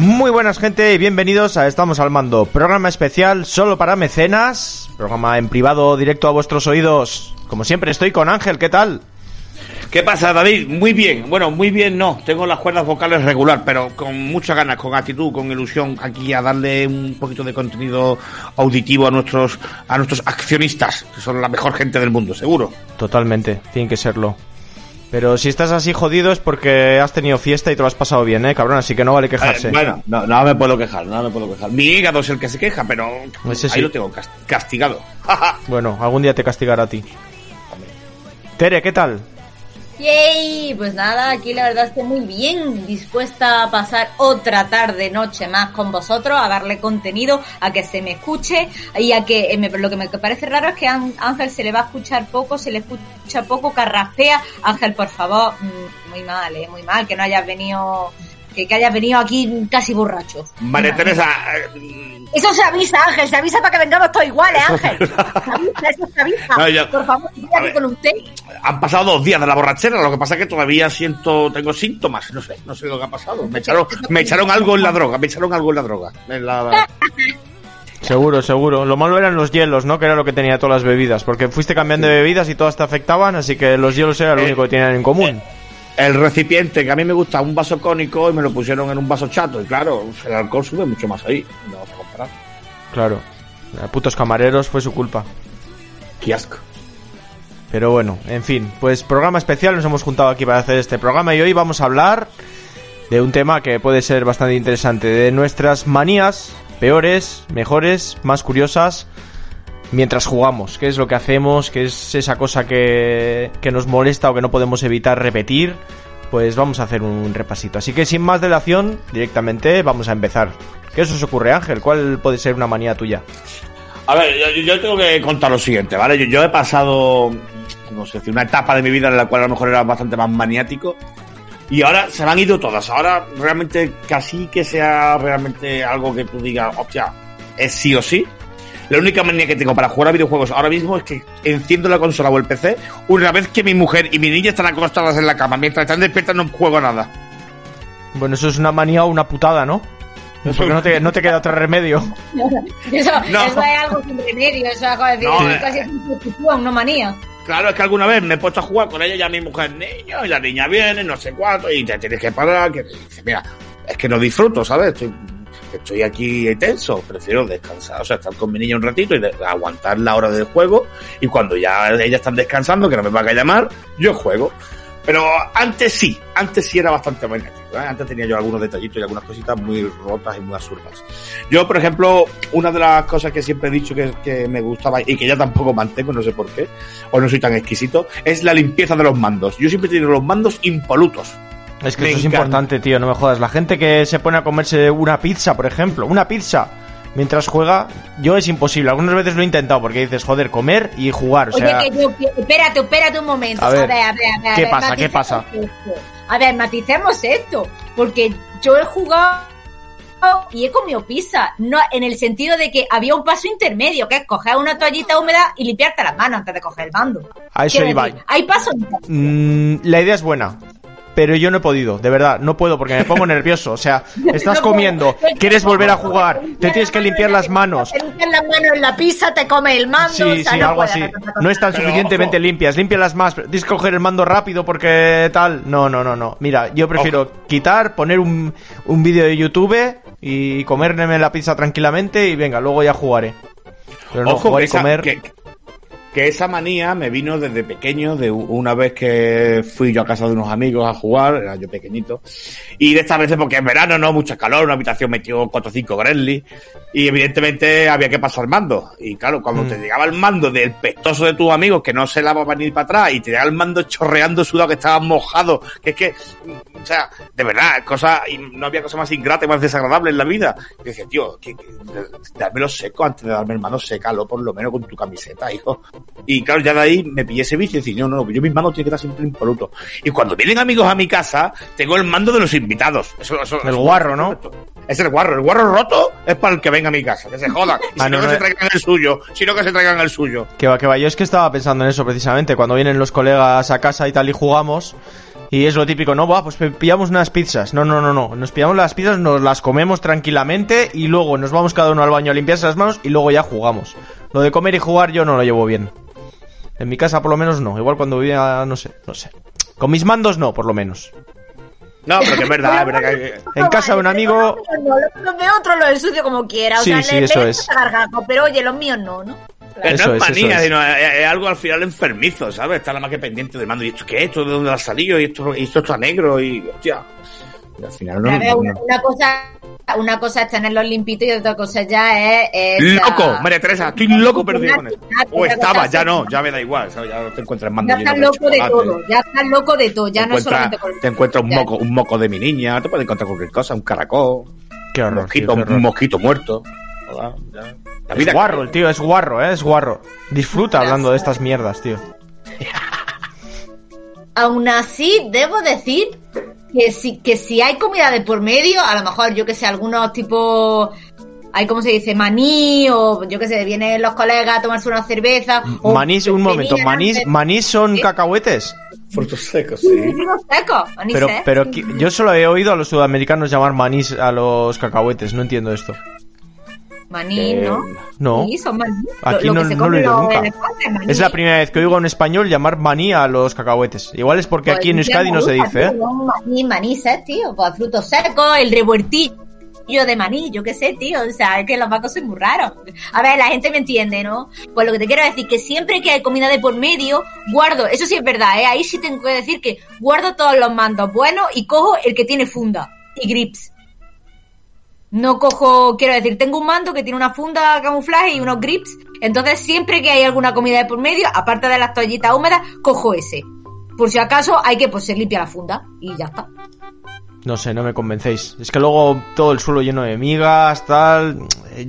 muy buenas gente y bienvenidos a Estamos al Mando, programa especial solo para mecenas, programa en privado directo a vuestros oídos. Como siempre estoy con Ángel, ¿qué tal? ¿Qué pasa, David? Muy bien. Bueno, muy bien no. Tengo las cuerdas vocales regular, pero con muchas ganas, con actitud, con ilusión, aquí a darle un poquito de contenido auditivo a nuestros, a nuestros accionistas, que son la mejor gente del mundo, seguro. Totalmente, tiene que serlo. Pero si estás así jodido es porque has tenido fiesta y te lo has pasado bien, ¿eh, cabrón? Así que no vale quejarse. Eh, bueno, no, no me puedo quejar, no me puedo quejar. Mi hígado es el que se queja, pero Ese ahí sí. lo tengo cas- castigado. Bueno, algún día te castigará a ti. Tere, ¿qué tal? Yay, pues nada, aquí la verdad estoy muy bien, dispuesta a pasar otra tarde, noche más con vosotros, a darle contenido, a que se me escuche y a que eh, me- lo que me parece raro es que Ángel se le va a escuchar poco, se le escucha poco, carraspea. Ángel, por favor, mm, muy mal, eh, muy mal, que no hayas venido, que, que hayas venido aquí casi borracho. María. Teresa, eh, Eso se avisa, Ángel, se avisa para que vengamos todos iguales, Ángel. Se avisa, eso se avisa. No, yo- Por favor, ver. con un té. han pasado dos días de la borrachera, lo que pasa es que todavía siento, tengo síntomas, no sé, no sé lo que ha pasado. Me echaron, me echaron algo en la droga, me echaron algo en la droga. En la- Seguro, seguro. Lo malo eran los hielos, ¿no? Que era lo que tenía todas las bebidas. Porque fuiste cambiando de bebidas y todas te afectaban, así que los hielos era lo Eh, único que tenían en común. El recipiente, que a mí me gusta un vaso cónico y me lo pusieron en un vaso chato. Y claro, el alcohol sube mucho más ahí. No vamos a comparar. Claro. A putos camareros fue su culpa. Qué asco. Pero bueno, en fin, pues programa especial, nos hemos juntado aquí para hacer este programa y hoy vamos a hablar de un tema que puede ser bastante interesante, de nuestras manías peores, mejores, más curiosas mientras jugamos, qué es lo que hacemos, qué es esa cosa que, que nos molesta o que no podemos evitar repetir, pues vamos a hacer un repasito. Así que sin más dilación, directamente vamos a empezar. ¿Qué os ocurre, Ángel? ¿Cuál puede ser una manía tuya? A ver, yo, tengo que contar lo siguiente, ¿vale? Yo, yo he pasado, no sé, una etapa de mi vida en la cual a lo mejor era bastante más maniático. Y ahora se me han ido todas. Ahora realmente casi que sea realmente algo que tú digas, hostia, es sí o sí. La única manía que tengo para jugar a videojuegos ahora mismo es que enciendo la consola o el PC una vez que mi mujer y mi niña están acostadas en la cama. Mientras están despiertas no juego nada. Bueno, eso es una manía o una putada, ¿no? Porque no te, no te queda otro remedio. Eso, No. eso es algo sin remedio, eso es algo decir, No, es eh. casi una institución, una manía. Claro, es que alguna vez me he puesto a jugar con ella y a mi mujer niño, y la niña viene, no sé cuánto, y te tienes que parar, que dice, mira, es que no disfruto, ¿sabes? Estoy, estoy aquí tenso, prefiero descansar, o sea, estar con mi niña un ratito y aguantar la hora del juego, y cuando ya ellas están descansando, que no me van a llamar, yo juego. Pero antes sí, antes sí era bastante maniático, ¿eh? Antes tenía yo algunos detallitos y algunas cositas muy rotas y muy absurdas. Yo, por ejemplo, una de las cosas que siempre he dicho que, que me gustaba y que ya tampoco mantengo, no sé por qué, o no soy tan exquisito, es la limpieza de los mandos. Yo siempre he tenido los mandos impolutos. Es que Me eso es importante, tío, no me jodas. La gente que se pone a comerse una pizza, por ejemplo, una pizza mientras juega, yo es imposible. Algunas veces lo he intentado porque dices, joder, comer y jugar. O sea, Oye, que yo, espérate, espérate un momento. A A ver, a ver, a ver. ¿qué pasa? ¿Qué pasa? esto. A ver, maticemos esto. Porque yo he jugado y he comido pizza. No, en el sentido de que había un paso intermedio, que es coger una toallita húmeda y limpiarte las manos antes de coger el mando. a eso iba. Hay pasos. Mm, la idea es buena. Pero yo no he podido, de verdad, no puedo porque me pongo nervioso. O sea, estás No puedo. comiendo, quieres volver a jugar, te tienes que limpiar las manos. Te limpias las manos en la pizza, te comes el mando. Sí, o sea, sí, no algo así. No están Pero, suficientemente ojo. limpias, límpialas más. Tienes que coger el mando rápido porque tal. No, no, no, no. Mira, yo prefiero quitar, poner un, un vídeo de YouTube y comerme la pizza tranquilamente y venga, luego ya jugaré. Pero no, Ojo, jugar que, y esa- comer. que, que esa manía me vino desde pequeño, de una vez que fui yo a casa de unos amigos a jugar, era yo pequeñito, y de estas veces porque es verano, no, mucha calor, una habitación metió 4 o 5 Gremlins, y evidentemente había que pasar mando. Y claro, cuando Mm. te llegaba el mando del pestoso de tus amigos que no se lavaba ni para atrás, y te llegaba el mando chorreando sudado que estaba mojado, que es que, mm, o sea, de verdad, cosa, y no había cosa más ingrata y más desagradable en la vida. Y decía, tío, que, que, dármelo seco antes de darme el mano, sécalo por lo menos con tu camiseta, hijo. Y claro, ya de ahí me pillé ese vicio y decía, no, no, yo mis manos tienen que estar siempre impolutos. Y cuando vienen amigos a mi casa, tengo el mando de los invitados. Eso, eso, El guarro, ¿no? Es el guarro. El guarro roto es para el que venga a mi casa, que se jodan. Y Ah, si no, no, que se eh. traigan el suyo. Si no, que se traigan el suyo. Que va, que va. Yo es que estaba pensando en eso precisamente. Cuando vienen los colegas a casa y tal y jugamos. Y es lo típico, no, va, pues pillamos unas pizzas. No, no, no, no. Nos pillamos las pizzas, nos las comemos tranquilamente y luego nos vamos cada uno al baño a limpiarse las manos y luego ya jugamos. Lo de comer y jugar yo no lo llevo bien. En mi casa por lo menos no. Igual cuando vivía, no sé, no sé. Con mis mandos no, por lo menos. No, pero que es verdad, es verdad que... En casa de un amigo... No, los de otro lo ensucio como quiera. O Sí, sea, sí, le- eso le es. gargajo, pero oye, los míos no, ¿no? Que Eso no es, es eso manía, es. sino es, es algo al final enfermizo, ¿sabes? Está la más que pendiente del mando. ¿Y esto qué es? ¿Esto de dónde ha salido? ¿Y esto, y esto está negro? Y, hostia... Y al final no... A ver, una, no- una cosa, una cosa es tenerlos limpitos y otra cosa ya es. es ¡Loco! María Teresa, estoy loco perdido con eso. O estaba, ya no, ya me da igual, ¿sabes? Ya no te encuentras mando Ya estás loco de todo, ya estás loco de todo, ya te no solamente con te encuentras un moco, un moco de mi niña, te puedes encontrar cualquier cosa, un caracol, Qué un horror, tío, mosquito, qué horror. un mosquito muerto. Joder, ya. La Es guarro el tío, es guarro, eh, es guarro. Disfruta hablando de estas mierdas, tío. Aún así, debo decir que si, que si hay comida de por medio, a lo mejor, yo que sé, algunos tipo hay como se dice, maní, o yo que sé, vienen los colegas a tomarse una cerveza. o Manís, un momento, manís, manís son ¿Sí? cacahuetes. Frutos secos, sí. Frutos secos, Pero, seco. pero yo solo he oído a los sudamericanos llamar manís a los cacahuetes, no entiendo esto. Maní, Eh, ¿no? No, Sí, son maní. Aquí Lo- lo no- que se no lo he oído nunca. es la primera vez que oigo un español llamar maní a los cacahuetes. Igual es porque Pues aquí en ya Euskadi no se dice, ¿eh? Maní, maní, ¿sabes, tío? Pues frutos secos, el revueltillo de maní, yo qué sé, tío. O sea, es que los macos son muy raros. A ver, la gente me entiende, ¿no? Pues lo que te quiero decir que siempre que hay comida de por medio, guardo, eso sí es verdad, ¿eh? Ahí sí tengo que decir que guardo todos los mandos buenos y cojo el que tiene funda y grips. No cojo, quiero decir, tengo un mando que tiene una funda camuflaje y unos grips. Entonces, siempre que hay alguna comida de por medio, aparte de las toallitas húmedas, cojo ese. Por si acaso hay que pues se limpia la funda y ya está. No sé, no me convencéis. Es que luego todo el suelo lleno de migas, tal.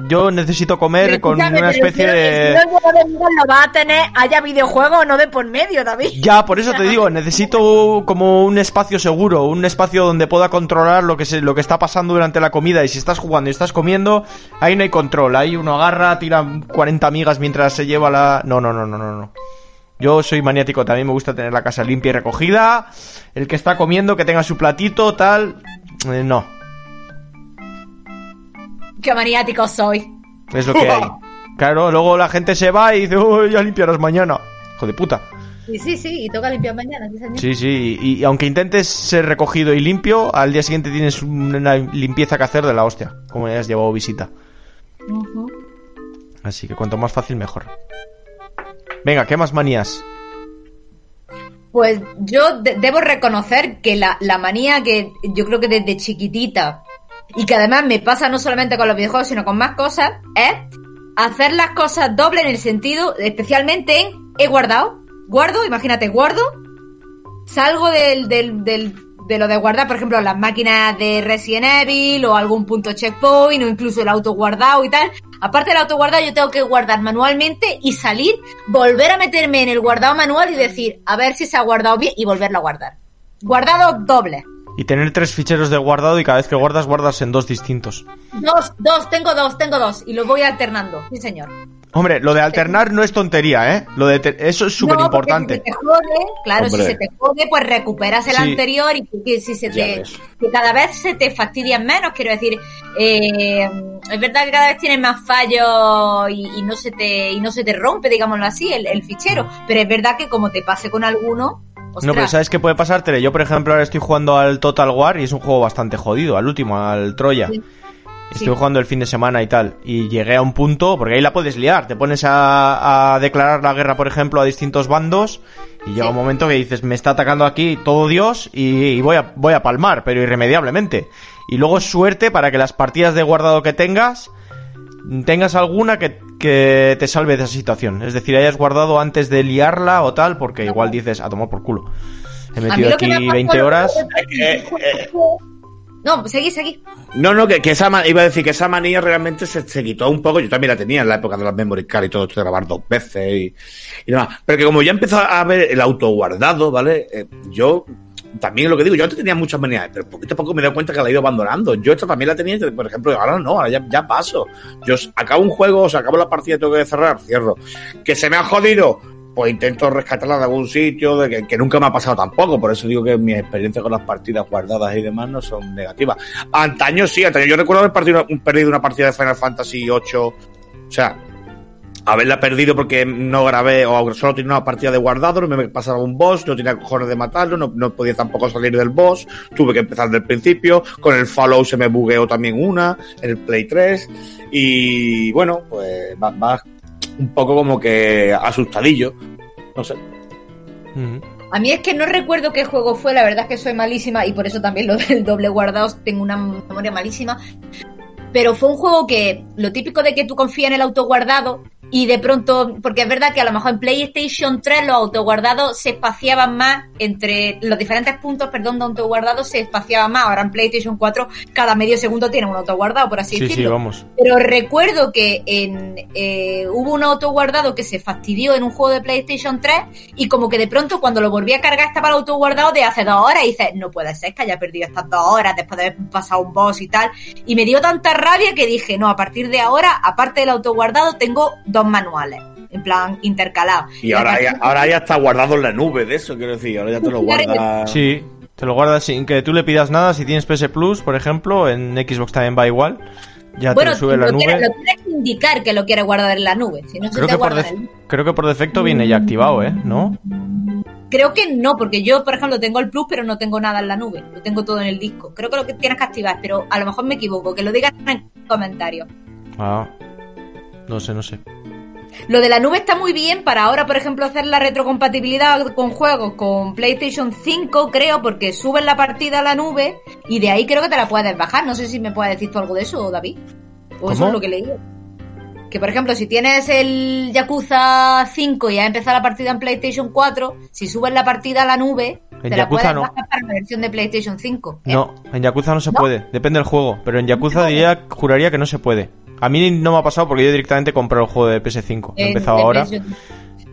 Yo necesito comer con una especie de... juego de migas lo va a tener, haya videojuego no de por medio, David. Ya, por eso te digo, necesito como un espacio seguro, un espacio donde pueda controlar lo que se, lo que está pasando durante la comida. Y si estás jugando y estás comiendo, ahí no hay control. Ahí uno agarra, tira 40 migas mientras se lleva la. No, no, no, no, no, no. Yo soy maniático, también me gusta tener la casa limpia y recogida. El que está comiendo, que tenga su platito, tal. Eh, no, Qué maniático soy. es lo que hay. Claro, luego la gente se va y dice, oh, ya limpiarás mañana. Hijo de puta. Sí, sí, sí, y toca limpiar mañana, sí, señor. Sí, sí, y, y aunque intentes ser recogido y limpio, al día siguiente tienes una limpieza que hacer de la hostia, como ya has llevado visita. Así que cuanto más fácil, mejor. Venga, ¿qué más manías? Pues yo de- debo reconocer que la, la manía que yo creo que desde chiquitita y que además me pasa no solamente con los videojuegos sino con más cosas es hacer las cosas doble en el sentido, especialmente en he guardado, guardo, imagínate, guardo, salgo del, del, del- de lo de guardar, por ejemplo, las máquinas de Resident Evil o algún punto checkpoint o incluso el auto guardado y tal. Aparte del auto guardado, yo tengo que guardar manualmente y salir, volver a meterme en el guardado manual y decir, a ver si se ha guardado bien y volverlo a guardar. Guardado doble. Y tener tres ficheros de guardado y cada vez que guardas, guardas en dos distintos. Dos, dos, tengo dos, tengo dos y los voy alternando. Sí, señor. Hombre, lo de alternar no es tontería, ¿eh? Lo de te- Eso es súper No, importante. Si se te jode, claro, Hombre. si se te jode, pues recuperas el Sí. anterior y que si se te, que cada vez se te fastidian menos, quiero decir, eh, es verdad que cada vez tienes más fallos y, y no se te y no se te rompe, digámoslo así, el, el fichero, pero es verdad que como te pase con alguno, No, pero ¿sabes qué puede pasar, Tere? Yo, por ejemplo, ahora estoy jugando al Total War y es un juego bastante jodido, al último, al Troya. Sí. Estuve jugando el fin de semana y tal. Y llegué a un punto, porque ahí la puedes liar. Te pones a, a declarar la guerra, por ejemplo, a distintos bandos. Y llega un momento que dices, me está atacando aquí todo Dios y, y voy, a, voy a palmar, pero irremediablemente. Y luego es suerte para que las partidas de guardado que tengas, tengas alguna que, que te salve de esa situación. Es decir, hayas guardado antes de liarla o tal, porque igual dices, a tomar por culo. He metido aquí me ha pasado 20 lo- horas. Eh, eh, No, seguí, seguí. No, no, que, que esa ma- iba a decir que esa manía realmente se, se quitó un poco. Yo también la tenía en la época de las memory card y todo esto de grabar dos veces y, y demás. Pero que como ya empezó a ver el autoguardado, ¿vale? Eh, yo también lo que digo, yo antes tenía muchas manías, pero poquito a poco me he dado cuenta que la he ido abandonando. Yo esta también la tenía, por ejemplo, ahora no, ahora ya, ya paso. Yo acabo un juego, o sea, acabo la partida y tengo que cerrar, cierro. Que se me ha jodido, pues intento rescatarla de algún sitio, de que, nunca me ha pasado tampoco. Por eso digo que mis experiencias con las partidas guardadas y demás no son negativas. Antaño sí, antaño. Yo recuerdo haber partido- perdido una partida de Final Fantasy VIII, o sea, haberla perdido porque no grabé o solo tenía una partida de guardado, no me pasaba un boss, no tenía cojones de matarlo, no, podía tampoco salir del boss, tuve que empezar del principio, con el Fallout se me bugueó también una, en el Play 3, y bueno, pues va, va un poco como que asustadillo, no sé. Ujú. A mí es que no recuerdo qué juego fue, la verdad es que soy malísima y por eso también lo del doble guardado tengo una memoria malísima. Pero fue un juego que lo típico de que tú confías en el autoguardado y de pronto, porque es verdad que a lo mejor en PlayStation 3 los autoguardados se espaciaban más entre los diferentes puntos, perdón, de autoguardado se espaciaban más. Ahora en PlayStation 4 cada medio segundo tiene un autoguardado, por así Sí, sí, decirlo. vamos. Pero recuerdo que en, eh, hubo un autoguardado que se fastidió en un juego de PlayStation 3 y como que de pronto cuando lo volví a cargar estaba el autoguardado de hace dos horas y dices, no puede ser que haya perdido estas dos horas después de haber pasado un boss y tal. Y me dio tanta rabia que dije, no, a partir de ahora, aparte del autoguardado, tengo dos manuales. En plan, intercalados. Y ahora ya, ahora ya está guardado en la nube de eso, quiero decir, ahora ya te lo guarda. Sí, te lo guardas sin que tú le pidas nada. Si tienes PS Plus, por ejemplo, en Xbox también va igual. Ya bueno, te lo sube la lo nube. tienes- lo tienes que indicar que lo quieres guardar en la nube. Si no se Creo te que, por guarda def- en el- creo que por defecto viene ya activado, ¿eh? ¿No? Creo que no, porque yo, por ejemplo, tengo el Plus, pero no tengo nada en la nube. Lo tengo todo en el disco. Creo que lo que tienes que activar, pero a lo mejor me equivoco. Que lo digan en comentarios. Ah. No sé, no sé. Lo de la nube está muy bien para ahora, por ejemplo, hacer la retrocompatibilidad con juegos con PlayStation 5, creo, porque subes la partida a la nube y de ahí creo que te la puedes bajar. No sé si me puedes decir tú algo de eso, David. O eso ¿Cómo? es lo que leí. Que, por ejemplo, si tienes el Yakuza 5 y has empezado la partida en PlayStation 4, si subes la partida a la nube, En te la Yakuza puedes no. bajar para la versión de PlayStation 5. ¿eh? No, en Yakuza no se ¿No? puede. Depende del juego. Pero en Yakuza diría, juraría que no se puede. A mí no me ha pasado porque yo directamente compré el juego de PS5. He empezado ahora.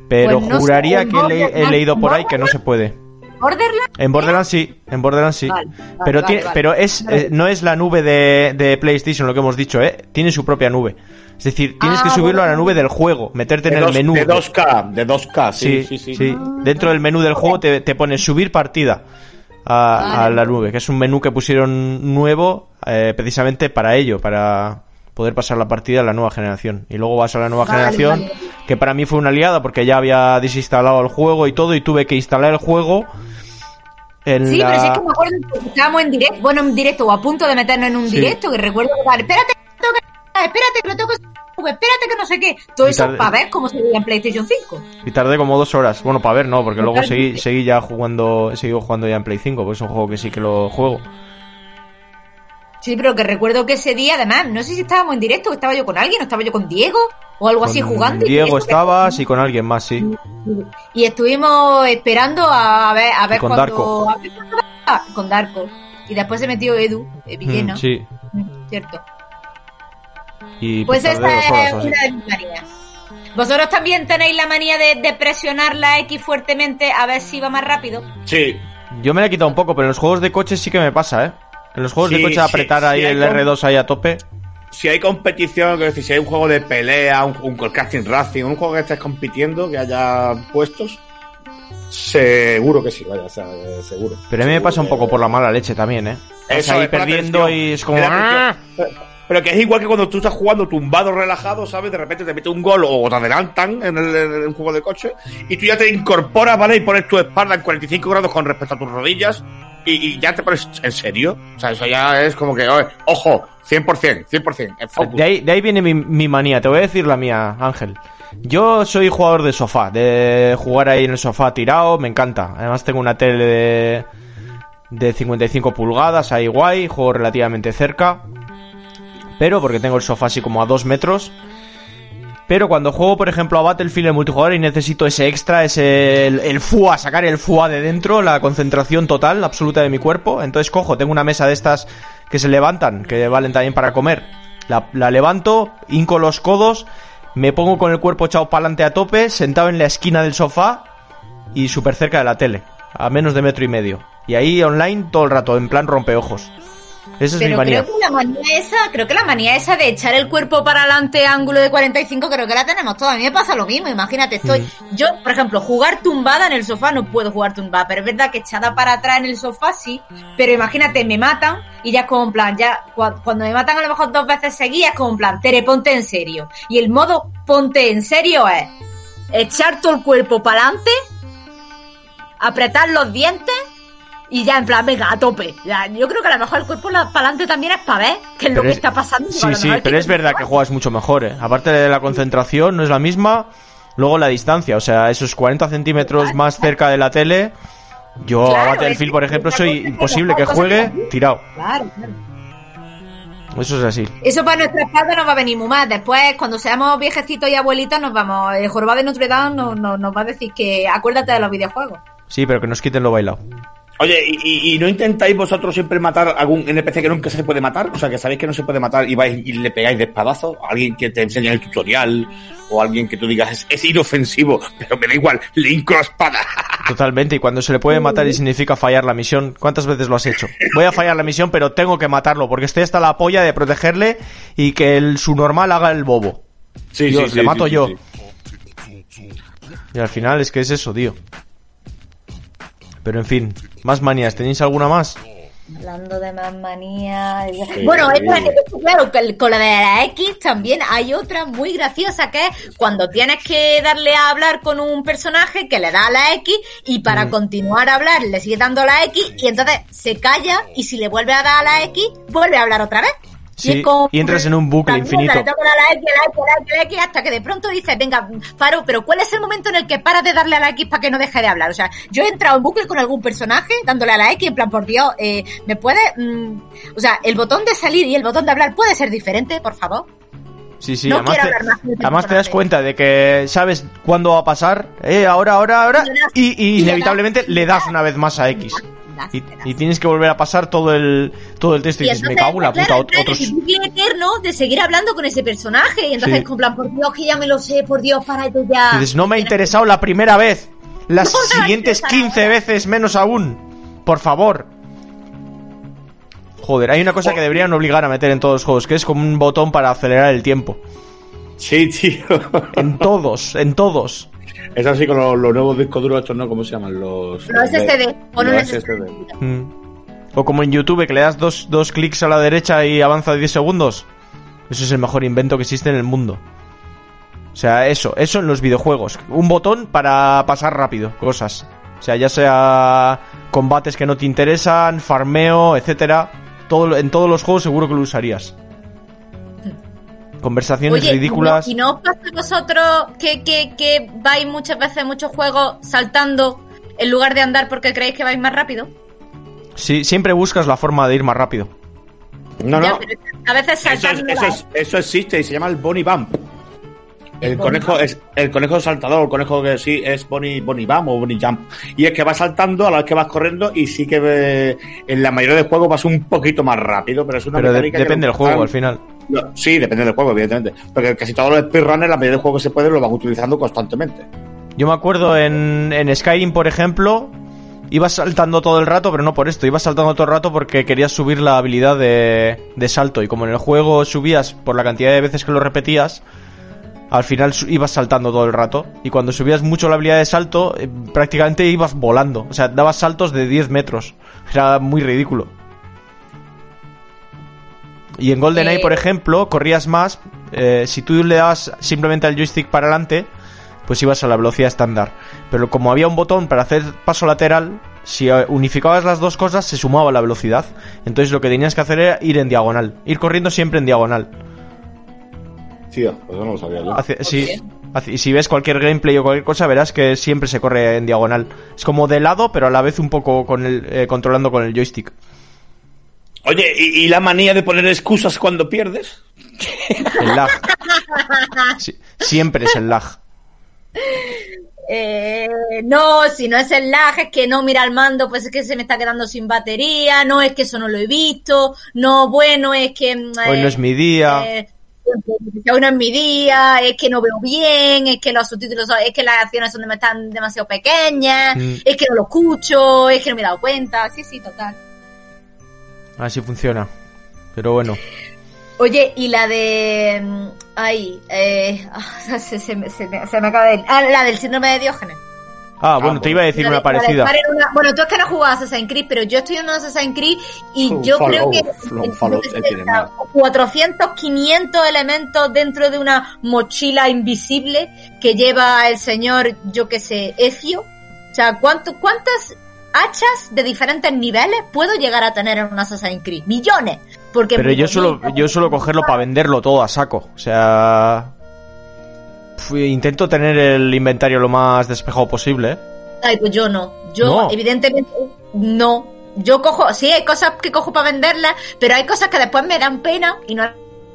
Pero Pues no sé, juraría que le- he leído por ahí que no se puede. ¿Borderlands? En Borderlands sí, en Borderlands sí. Vale, vale, pero vale, tiene- vale. pero es eh, no es la nube de, de PlayStation lo que hemos dicho, ¿eh? Tiene su propia nube. Es decir, tienes Ah, que subirlo a la nube del juego, meterte De, en el menú. de 2K, de 2K, sí, Sí, sí, sí. sí. Dentro del menú del juego te, te pone subir partida a, Vale. a la nube, que es un menú que pusieron nuevo eh, precisamente para ello, para poder pasar la partida a la nueva generación. Y luego vas a la nueva Vale, generación, vale. que para mí fue una liada porque ya había desinstalado el juego y todo, y tuve que instalar el juego. En Sí, la... pero sí es que me acuerdo que estábamos en directo, bueno, en directo o a punto de meternos en un Sí. directo, que recuerdo que espérate, tengo que- espérate, que lo tengo que espérate que no sé qué. Todo eso para ver cómo se veía en PlayStation 5. Y tardé como dos horas. Bueno, para ver, no, porque luego seguí, seguí ya jugando, he seguido jugando ya en Play 5, porque es un juego que sí que lo juego. Sí, pero que recuerdo que ese día, además, no sé si estábamos en directo o estaba yo con alguien, o estaba yo con Diego o algo así jugando. y Diego eso, estabas y con alguien más, sí. Y estuvimos esperando a ver, a ver con cuando. Darko. a ver con Darko. Y después se metió Edu, eh, Villena. Mm, sí. Mm, Cierto. Y Pues horas es una de mis manías. ¿Vosotros también tenéis la manía de, de presionar la X fuertemente a ver si va más rápido? Sí, Yo me la he quitado un poco, pero en los juegos de coches sí que me pasa, ¿eh? En los juegos de coche apretar ahí sí, el como- R2 ahí a tope. si hay competición, quiero decir, si hay un juego de pelea, un, un casting racing, un juego que estés compitiendo, que haya puestos, seguro que sí, vaya, o sea, eh, seguro. Pero a mí me pasa un poco por la mala leche también, ¿eh? Eso ahí es la perdiendo y es como... ¡ah! Pero que es igual que cuando tú estás jugando tumbado, relajado, ¿sabes? De repente te mete un gol o te adelantan en el, en el juego de coche y tú ya te incorporas, ¿vale? Y pones tu espalda en 45 grados con respecto a tus rodillas y, ya te pones en serio. O sea, eso ya es como que, ojo, 100%, 100%, en focus. De ahí, de ahí viene mi, mi manía, te voy a decir la mía, Ángel. Yo soy jugador de sofá, de jugar ahí en el sofá tirado, me encanta. Además tengo una tele de, de 55 pulgadas, ahí guay, juego relativamente cerca. Pero porque tengo el sofá así como a 2 metros. Pero cuando juego, por ejemplo, a Battlefield en multijugador y necesito ese extra, ese el, el FUA, sacar el FUA de dentro, la concentración total, absoluta de mi cuerpo, entonces cojo, tengo una mesa de estas que se levantan, que valen también para comer. La, la levanto, hinco los codos, me pongo con el cuerpo echado para adelante a tope, sentado en la esquina del sofá y súper cerca de la tele, a menos de metro y medio. Y ahí online todo el rato, en plan rompeojos. Esa es mi Pero manía. creo que la manía esa, creo que la manía esa de echar el cuerpo para adelante ángulo de 45, creo que la tenemos todos. A mí me pasa lo mismo, imagínate, estoy, Mm. yo, por ejemplo, jugar tumbada en el sofá no puedo jugar tumbada, pero es verdad que echada para atrás en el sofá sí, pero imagínate, me matan y ya es como en plan, ya, cua- cuando me matan a lo mejor dos veces seguidas, es como en plan, Tere, ponte en serio. Y el modo ponte en serio es echar todo el cuerpo para adelante, apretar los dientes y ya en plan, venga, a tope. Ya, yo creo que a lo mejor el cuerpo para adelante también es para ver qué es lo que es- está pasando. Sí, A sí, pero es verdad que juegas mucho mejor, ¿eh? Aparte de la concentración, no es la misma. Luego la distancia, o sea, esos 40 centímetros más cerca de la tele. Yo a Claro, Battlefield, es- por ejemplo, es soy imposible que juegue tirado. Claro, claro. Eso es así. Eso para nuestra espalda nos va a venir muy mal. Después, cuando seamos viejecitos y abuelitos, nos vamos. El jorobado de Notre Dame nos, nos, nos va a decir que acuérdate de los videojuegos. Sí, pero que nos quiten lo bailado. Oye, ¿y, y- y no intentáis vosotros siempre matar a algún NPC que nunca se puede matar? O sea, que sabéis que no se puede matar y vais y le pegáis de espadazo. ¿A alguien que te enseñe el tutorial o alguien que tú digas es, es inofensivo, pero me da igual, le la espada. Totalmente, y cuando se le puede matar y significa fallar la misión, ¿cuántas veces lo has hecho? Voy a fallar la misión, pero tengo que matarlo, porque estoy hasta la polla de protegerle y que el, su normal haga el bobo. Sí, Dios, le mato sí, yo. sí. Y al final es que es eso, tío. Pero en fin, más manías, ¿tenéis alguna más? Hablando de más manía. Bueno, es verdad que, claro, que con la de la X también hay otra muy graciosa que es cuando tienes que darle a hablar con un personaje que le da a la X y para Mm. continuar a hablar le sigue dando la X y entonces se calla y si le vuelve a dar a la X vuelve a hablar otra vez. Sí, es como- y entras en un bucle la mierda, infinito. le toco a la X, la X, la X, la X, hasta que de pronto dices, venga, paro, pero ¿cuál es el momento en el que paras de darle a la X para que no deje de hablar? O sea, yo he entrado en bucle con algún personaje dándole a la X, en plan, por Dios, eh, ¿me puede...? mm, o sea, el botón de salir y el botón de hablar puede ser diferente, por favor. Sí, sí, No además, te, más además te das cuenta de que sabes cuándo va a pasar, eh, ahora, ahora, ahora, Y inevitablemente le das una vez más a X. Y, tienes que volver a pasar todo el, todo el texto y, dices, me cago en la puta, claro, otros... bucle eterno de seguir hablando con ese personaje. Y entonces, Sí. con plan, por Dios, que ya me lo sé, por Dios, para esto ya. Dices, no me ha interesado la primera vez. Las No siguientes interesar 15 ahora. veces menos aún. Por favor. Joder, hay una cosa que deberían obligar a meter en todos los juegos, que es como un botón para acelerar el tiempo. Sí, tío. En todos, en todos. Es así con los, los nuevos discos duros estos, ¿no? ¿Cómo se llaman? Los... Los SSD. Un los SSD. SSD. Mm. O como en YouTube, que le das dos, dos clics a la derecha y avanza 10 segundos. Eso es el mejor invento que existe en el mundo. O sea, eso, eso en los videojuegos. Un botón para pasar rápido cosas. O sea, ya sea combates que no te interesan, farmeo, etcétera. Todo, en todos los juegos seguro que lo usarías. Conversaciones Oye, ridículas. ¿y no, y no os pasa a vosotros que, que, que vais muchas veces en muchos juegos saltando en lugar de andar porque creéis que vais más rápido? Sí, siempre buscas la forma de ir más rápido. No, Ya, no. a veces Eso, es- eso, es- eso existe y se llama el Bonnie Bump. El conejo es el conejo saltador, el conejo que sí es Bonnie, Bonnie Bump o Bonnie Jump. Y es que vas saltando a la vez que vas corriendo y sí que eh, en la mayoría de juegos vas un poquito más rápido, pero es una Pero de- depende del juego al final. Sí, depende del juego, evidentemente. Porque casi todos los speedrunners, la mayoría de juegos que se pueden, lo van utilizando constantemente. Yo me acuerdo en, en Skyrim, por ejemplo, ibas saltando todo el rato, pero no por esto, ibas saltando todo el rato porque querías subir la habilidad de, de salto. Y como en el juego subías por la cantidad de veces que lo repetías, al final ibas saltando todo el rato. Y cuando subías mucho la habilidad de salto, eh, prácticamente ibas volando. O sea, dabas saltos de 10 metros. Era muy ridículo. Y en GoldenEye, Eh. por ejemplo, corrías más. eh, si tú le dabas simplemente al joystick para adelante, pues ibas a la velocidad estándar. Pero como había un botón para hacer paso lateral, si eh, unificabas las dos cosas se sumaba la velocidad. Entonces lo que tenías que hacer era ir en diagonal, ir corriendo siempre en diagonal. Tío, pues eso no lo sabía yo. Hace- si, hace- si ves cualquier gameplay o cualquier cosa, verás que siempre se corre en diagonal. Es como de lado, pero a la vez un poco con el, eh, controlando con el joystick. Oye, ¿y, y la manía de poner excusas cuando pierdes? El lag. Sí, siempre es el lag. Eh, no, si no es el lag, es que no mira el mando, pues es que se me está quedando sin batería, no es que eso no lo he visto, no, bueno, es que... mm, Hoy no es mi día. eh, hoy no es mi día, es que no veo bien, es que los subtítulos, son- es que las acciones son están demasiado pequeñas, Mm. es que no lo escucho, es que no me he dado cuenta, sí, sí, total. Así funciona. Pero bueno. Oye, y la de... mm, Ay, eh, ah, se, se me, se me- se me acaba de... Ah, la del síndrome de Diógenes. Ah, bueno, te iba a decir de- una de parecida. una- Bueno, tú es que no jugado a Assassin's Creed, pero yo estoy en un Assassin's Creed y yo creo que tiene más. 400, 500 elementos dentro de una mochila invisible que lleva el señor, yo que sé, Ezio. O sea, ¿cuánto, ¿cuántas hachas de diferentes niveles puedo llegar a tener en un Assassin's Creed? Millones. Porque Pero yo suelo, yo suelo cogerlo para venderlo todo a saco. O sea. Fui- intento tener el inventario lo más despejado posible, ¿eh? Ay, pues yo no. Yo, No. evidentemente, no. Yo cojo, sí, hay cosas que cojo para venderlas, pero hay cosas que después me dan pena y no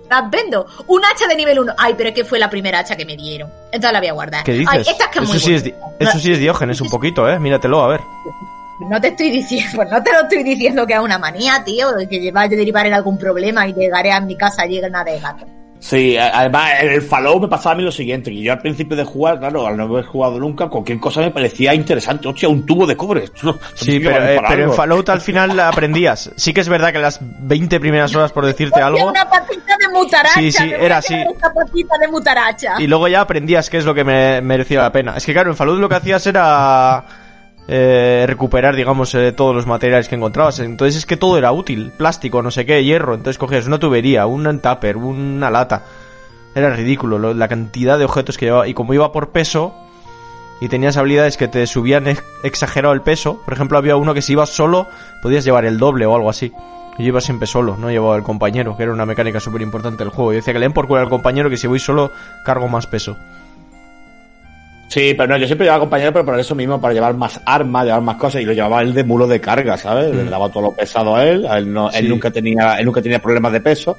las vendo. Un hacha de nivel 1. Ay, pero es que fue la primera hacha que me dieron. Entonces la voy a guardar. ¿Qué dices? Ay, esta es que es eso, muy sí es, eso sí es diógenes un poquito, ¿eh? Míratelo, a ver. No te estoy diciendo, pues no te lo estoy diciendo que es una manía, tío, de que vaya a derivar en algún problema y llegaré a mi casa llena de gatos. Sí, además en el Fallout me pasaba a mí lo siguiente, que yo al principio de jugar, claro, al no haber jugado nunca, cualquier cosa me parecía interesante. Hostia, un tubo de cobre. Esto- Sí, pero, eh, pero en. Fallout al final aprendías. Sí que es verdad que las 20 primeras horas, por decirte Hostia, algo, una patita de mutaracha. Sí, sí, era así. Patita de mutaracha. y luego ya aprendías qué es lo que me merecía la pena. Es que claro, en Fallout lo que hacías era eh, recuperar, digamos, eh, todos los materiales que encontrabas. Entonces es que todo era útil. Plástico, no sé qué, hierro. Entonces cogías una tubería, un tupper, una lata. Era ridículo lo- la cantidad de objetos que llevaba. Y como iba por peso, y tenías habilidades que te subían ex- exagerado el peso. Por ejemplo, había uno que si ibas solo, podías llevar el doble o algo así. Yo iba siempre solo, no llevaba al compañero, que era una mecánica súper importante del juego. Yo decía que le den por culo al compañero que si voy solo, cargo más peso. Sí, pero no, yo siempre llevaba compañero, pero por eso mismo, para llevar más armas, llevar más cosas, y lo llevaba él de mulo de carga, ¿sabes? Le daba todo lo pesado a él, a él, no, Mm. Sí. él nunca tenía, él nunca tenía problemas de peso.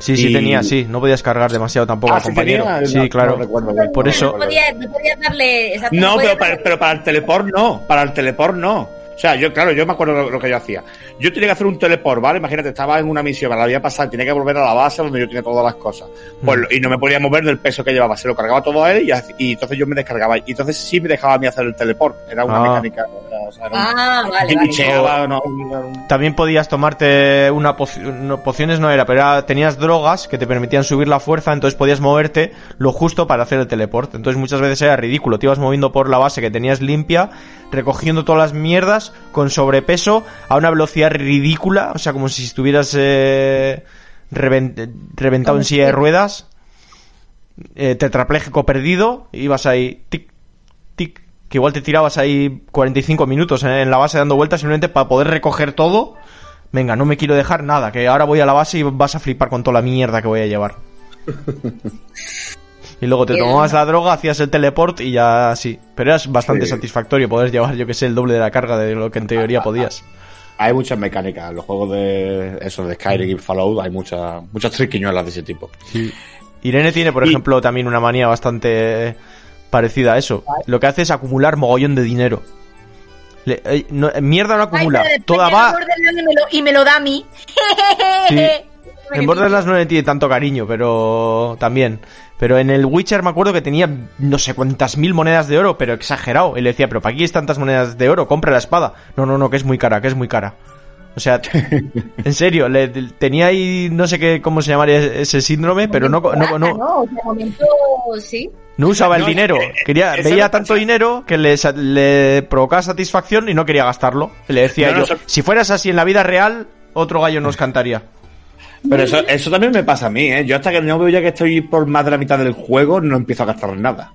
Sí, sí Y- tenía, sí. No podías cargar demasiado tampoco Ah, al ¿sí compañero. tenía? sí, No, claro. no bien. Por eso- No podías, no podías darle... No, pero para, pero para el teleport no, para el teleport no. O sea, yo, claro, yo me acuerdo lo, lo que yo hacía. Yo tenía que hacer un teleport, ¿vale? Imagínate, estaba en una misión, me la había pasado, tenía que volver a la base donde yo tenía todas las cosas. Pues, Mm. y no me podía mover del peso que llevaba, se lo cargaba todo a él y, entonces yo me descargaba. Y entonces sí me dejaba a mí hacer el teleport. Era una Ah. mecánica. O sea, era un- Ah, vale, no, También podías tomarte una poción, no, pociones no era, pero era- tenías drogas que te permitían subir la fuerza, entonces podías moverte lo justo para hacer el teleport. Entonces muchas veces era ridículo, te ibas moviendo por la base que tenías limpia, recogiendo todas las mierdas con sobrepeso a una velocidad ridícula, o sea, como si estuvieras eh, reven- reventado en silla de ruedas, eh, tetrapléjico perdido, ibas ahí, tic, tic, que igual te tirabas ahí 45 minutos en, en la base dando vueltas simplemente para poder recoger todo. Venga, no me quiero dejar nada, que ahora voy a la base y vas a flipar con toda la mierda que voy a llevar. Y luego te tomabas la droga, hacías el teleport y ya sí. Pero era bastante Sí. satisfactorio poder llevar, yo que sé, el doble de la carga de lo que en teoría podías. Hay muchas mecánicas. En los juegos de eso, de Skyrim y Fallout, hay muchas, muchas triquiñuelas de ese tipo. Irene tiene, por Y- ejemplo, también una manía bastante parecida a eso. Lo que hace es acumular mogollón de dinero. Le- eh, no- mierda no acumula. Toda va. Y me, lo, y me lo da a mí. Sí. En Borderlands no le tiene tanto cariño, pero también. Pero en el Witcher me acuerdo que tenía no sé cuántas mil monedas de oro, pero exagerado. Y le decía, pero ¿para qué es tantas monedas de oro? Compra la espada. No, no, no, que es muy cara, que es muy cara. O sea, en serio, le, tenía ahí no sé qué cómo se llamaría ese síndrome, pero no, no, no, no. O sea, momento, sí. no usaba el No, dinero. que- Quería, veía no tanto dinero que le, le provocaba satisfacción y no quería gastarlo. Le decía No, no, yo, si fueras así en la vida real, otro gallo nos cantaría. Pero eso, eso también me pasa a mí, ¿eh? Yo hasta que no veo ya que estoy por más de la mitad del juego, no empiezo a gastar nada.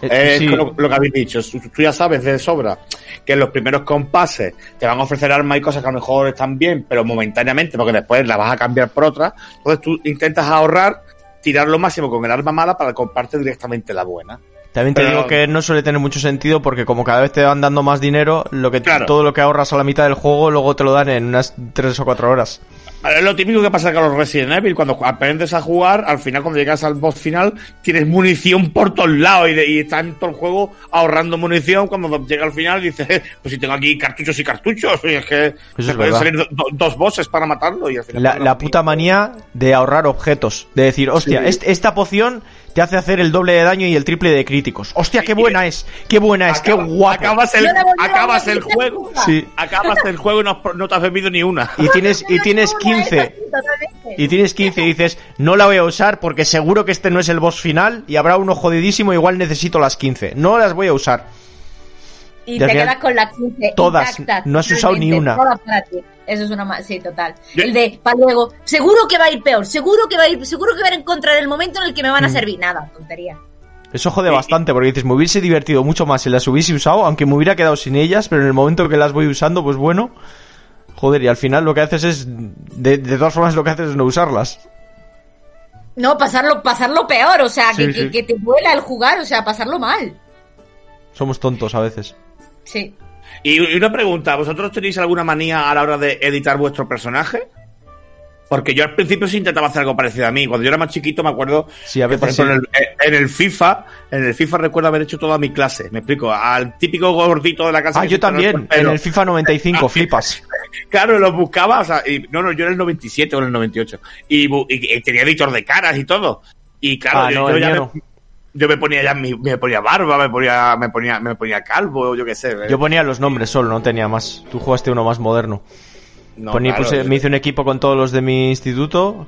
Eh, Es lo, lo que habéis dicho. Tú, tú ya sabes de sobra que en los primeros compases te van a ofrecer armas y cosas que a lo mejor están bien, pero momentáneamente, porque después las vas a cambiar por otras. Entonces tú intentas ahorrar, tirar lo máximo con el arma mala para comprarte directamente la buena. También te Pero- digo que no suele tener mucho sentido porque como cada vez te van dando más dinero, lo que Claro. todo lo que ahorras a la mitad del juego luego te lo dan en unas 3 o 4 horas. Lo típico que pasa con los Resident Evil. Cuando aprendes a jugar, al final, cuando llegas al boss final, tienes munición por todos lados y, de- y estás en todo el juego ahorrando munición. Cuando llega al final, dices, "Eh, pues si tengo aquí cartuchos y cartuchos, y es que Eso pueden salir do- do- dos bosses para matarlo. Y al final, La, la puta manía de ahorrar objetos. De decir, hostia, Sí. est- esta poción te hace hacer el doble de daño y el triple de críticos. Hostia, qué buena es. Qué buena es, qué guapo. Acabas el, acabas el juego. Sí. Acabas el juego y no, has- no te has bebido ni una. Y tienes, y tienes 15. Y tienes 15 y dices, no la voy a usar porque seguro que este no es el boss final y habrá uno jodidísimo, igual necesito las 15. No las voy a usar. Y Y te quedas con las 15 Todas, intactas, no has usado ni una. todas para ti. Eso es una más, sí, total. El de, para luego, seguro que va a ir peor, seguro que va a ir, seguro que va a encontrar el momento en el que me Mm. van a servir. Nada, tontería. Eso jode bastante porque dices, me hubiese divertido mucho más si las hubiese usado, aunque me hubiera quedado sin ellas, pero en el momento que las voy usando, pues bueno. Joder, y al final lo que haces es, de, de todas formas lo que haces es no usarlas. No, pasarlo, pasarlo peor, o sea, Sí, que, sí. que, que te duela el jugar, o sea, pasarlo mal. Somos tontos a veces. Sí. Y, una pregunta, ¿vosotros tenéis alguna manía a la hora de editar vuestro personaje? Porque yo al principio sí intentaba hacer algo parecido a mí. Cuando yo era más chiquito me acuerdo Sí, a que, por veces ejemplo, sí. en, el, en el FIFA, en el FIFA recuerdo haber hecho toda mi clase. Me explico, al típico gordito de la casa. Ah, yo también, el en el FIFA 95, flipas. Claro, lo buscaba, o sea, y, no, no, yo en el 97 o en el 98. Y, y- y tenía editor de caras y todo. Y claro, Ah, yo, no, yo ya me, yo me ponía ya mi- me ponía barba, me ponía, me ponía, me ponía calvo, yo qué sé. Yo ponía los nombres solo, no tenía más. Tú jugaste uno más moderno. No, Ponía- claro, puse- me hice un equipo con todos los de mi instituto.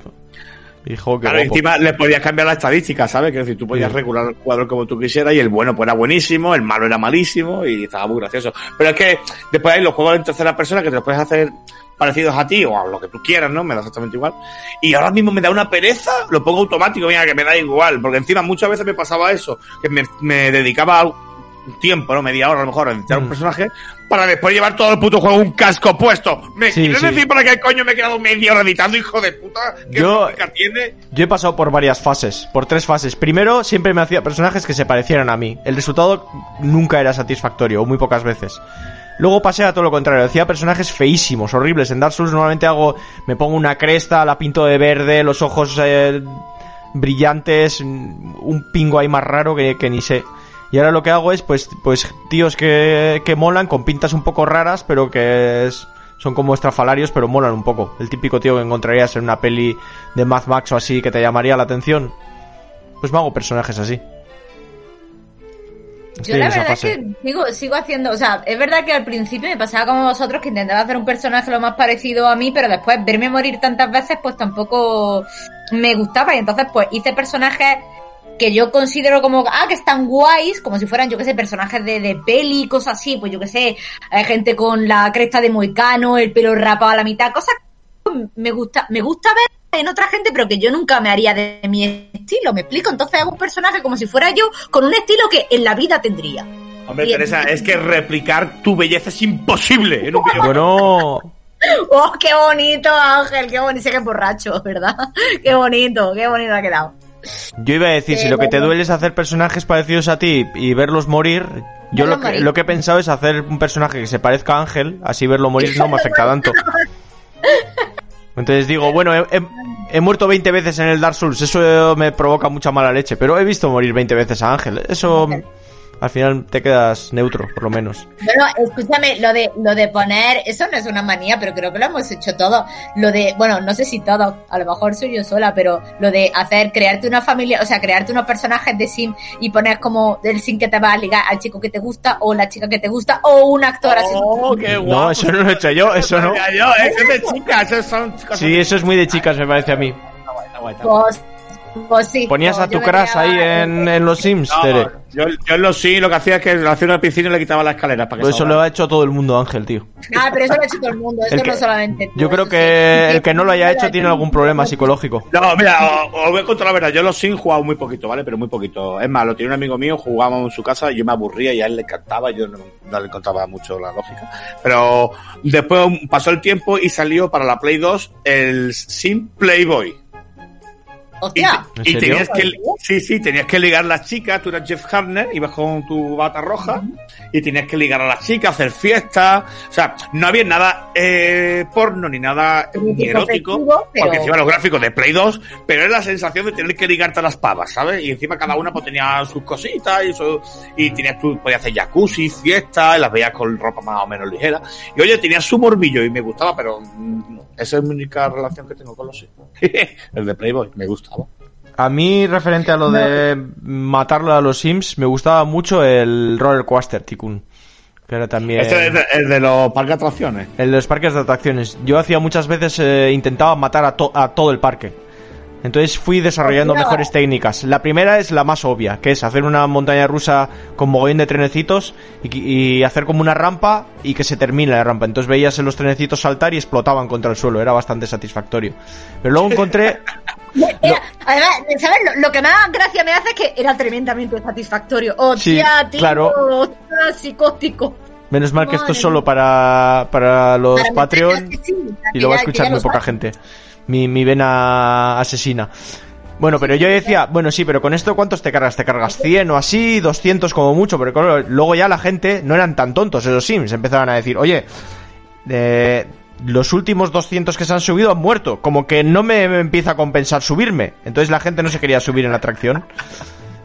Y jo, qué Claro, encima le podías cambiar la estadística, ¿sabes? Que decir, tú podías Sí. regular el cuadro como tú quisieras y el bueno pues era buenísimo, el malo era malísimo y estaba muy gracioso. Pero es que después hay los juegos en tercera persona que te los puedes hacer parecidos a ti o a lo que tú quieras, ¿no? Me da exactamente igual. Y ahora mismo me da una pereza, lo pongo automático, mira, que me da igual, porque encima muchas veces me pasaba eso, que me, me dedicaba un tiempo, ¿no? Media hora a lo mejor a editar Mm. un personaje para después llevar todo el puto juego un casco puesto. ¿Me Sí, quieres sí. decir para qué coño me he quedado media hora editando, hijo de puta? ¿Qué Yo- tiene? Yo he pasado por varias fases, por tres fases. Primero, siempre me hacía personajes que se parecieran a mí. El resultado nunca era satisfactorio, o muy pocas veces. Luego pasé a todo lo contrario, hacía personajes feísimos, horribles. En Dark Souls normalmente hago, me pongo una cresta, la pinto de verde, los ojos eh, brillantes, un pingo ahí más raro que, que ni sé. Y ahora lo que hago es, pues, pues tíos que, que molan, con pintas un poco raras, pero que es- son como estrafalarios, pero molan un poco. El típico tío que encontrarías en una peli de Mad Max o así que te llamaría la atención. Pues me hago personajes así. Estoy Yo la verdad es que sigo, sigo haciendo, o sea, es verdad que al principio me pasaba como vosotros que intentaba hacer un personaje lo más parecido a mí, pero después verme morir tantas veces pues tampoco me gustaba y entonces pues hice personajes que yo considero como, ah, que están guays, como si fueran, yo que sé, personajes de, de peli, cosas así, pues yo que sé, hay gente con la cresta de moicano, el pelo rapado a la mitad, cosas que me gusta, me gusta ver en otra gente, pero que yo nunca me haría de mi estilo, ¿me explico? Entonces hago un personaje como si fuera yo, con un estilo que en la vida tendría. Hombre, Bien. Teresa, es que replicar tu belleza es imposible en un videojuego. Bueno, ¡Oh, qué bonito, Ángel! ¡Qué bonito! Sé que es borracho, ¿verdad? ¡Qué bonito! ¡Qué bonito ha quedado! Yo iba a decir, si Eh, lo que te duele es hacer personajes parecidos a ti y verlos morir, yo lo que, morir. lo que he pensado es hacer un personaje que se parezca a Ángel, así verlo morir no me afecta tanto. Entonces digo, bueno, he, he- he muerto 20 veces en el Dark Souls, eso me provoca mucha mala leche, pero he visto morir 20 veces a Ángel, eso al final te quedas neutro, por lo menos. Bueno, escúchame, lo de, lo de poner, eso no es una manía, pero creo que lo hemos hecho todo. Lo de, bueno, no sé si todo, a lo mejor soy yo sola, pero lo de hacer, crearte una familia, o sea, crearte unos personajes de sim y poner como del sim que te va a ligar al chico que te gusta, o la chica que te gusta, o un actor así. ¡Oh, qué guapo! No, eso no lo he hecho yo, eso no. Yo, eso es de chicas, eso son cosas Sí, eso es muy de chicas, me parece a mí. Está guay, está guay, está guay. Pues, Pues sí. ¿Ponías pues a tu crash ahí en, en los Sims, No, Tere? yo, yo en los sí lo que hacía es que le hacía una piscina y le quitaba la escalera para que Pues eso lo ha hecho todo el mundo, Ángel, tío. Ah, pero eso lo ha hecho todo el mundo, eso El que- no solamente tú, Yo creo que sí. el que no lo haya hecho tiene algún problema psicológico. No, mira, os, voy a contar la verdad. Yo los Sims jugaba muy poquito, ¿vale? Pero muy poquito. Es más, lo tenía un amigo mío, jugábamos en su casa y yo me aburría y a él le encantaba. Yo no, no le encontraba mucho la lógica. Pero después pasó el tiempo y salió para la Play 2 el Sim Playboy. Y, Hostia. te- ¿En y tenías que sí sí tenías que ligar a las chicas tú eras Jeff Harner ibas con tu bata roja y tenías que ligar a las chicas hacer fiestas o sea no había nada eh, porno ni nada ni Erótico, pero- porque encima los gráficos de Play 2 pero era la sensación de tener que ligarte a las pavas ¿sabes? y encima cada una pues tenía sus cositas y eso y tenías tú podías hacer jacuzzi fiestas y las veías con ropa más o menos ligera. Y oye tenía su morbillo y me gustaba pero mm, esa es mi única relación que tengo con los Sims el de Playboy me gustaba A mí, referente a lo de matarlo a los Sims, me gustaba mucho el Roller Coaster Tycoon. Que era también... Este es de, el de los parques de atracciones. El de los parques de atracciones. Yo hacía muchas veces, eh, intentaba matar a, to- a todo el parque. Entonces fui desarrollando Hostia. mejores técnicas. La primera es la más obvia, que es hacer una montaña rusa con mogollón de trenecitos y, y hacer como una rampa y que se termine la rampa. Entonces veías en los trenecitos saltar y explotaban contra el suelo. Era bastante satisfactorio. Pero luego encontré... Era- además, ¿sabes? Lo, lo que más gracia me hace es que era tremendamente satisfactorio. Hostia, Sí, tío, claro. hostia, psicótico. Menos mal que esto es solo para, para los Para Patreon. sí, y lo va a escuchar muy poca gente. Mi, mi vena asesina. Bueno, pero yo decía, bueno, sí, pero con esto ¿cuántos te cargas? Te cargas 100 o así, 200 como mucho, pero luego ya la gente no eran tan tontos esos sims, empezaban a decir, oye, eh, los últimos 200 que se han subido han muerto, como que no me, me empieza a compensar subirme. Entonces la gente no se quería subir en la atracción.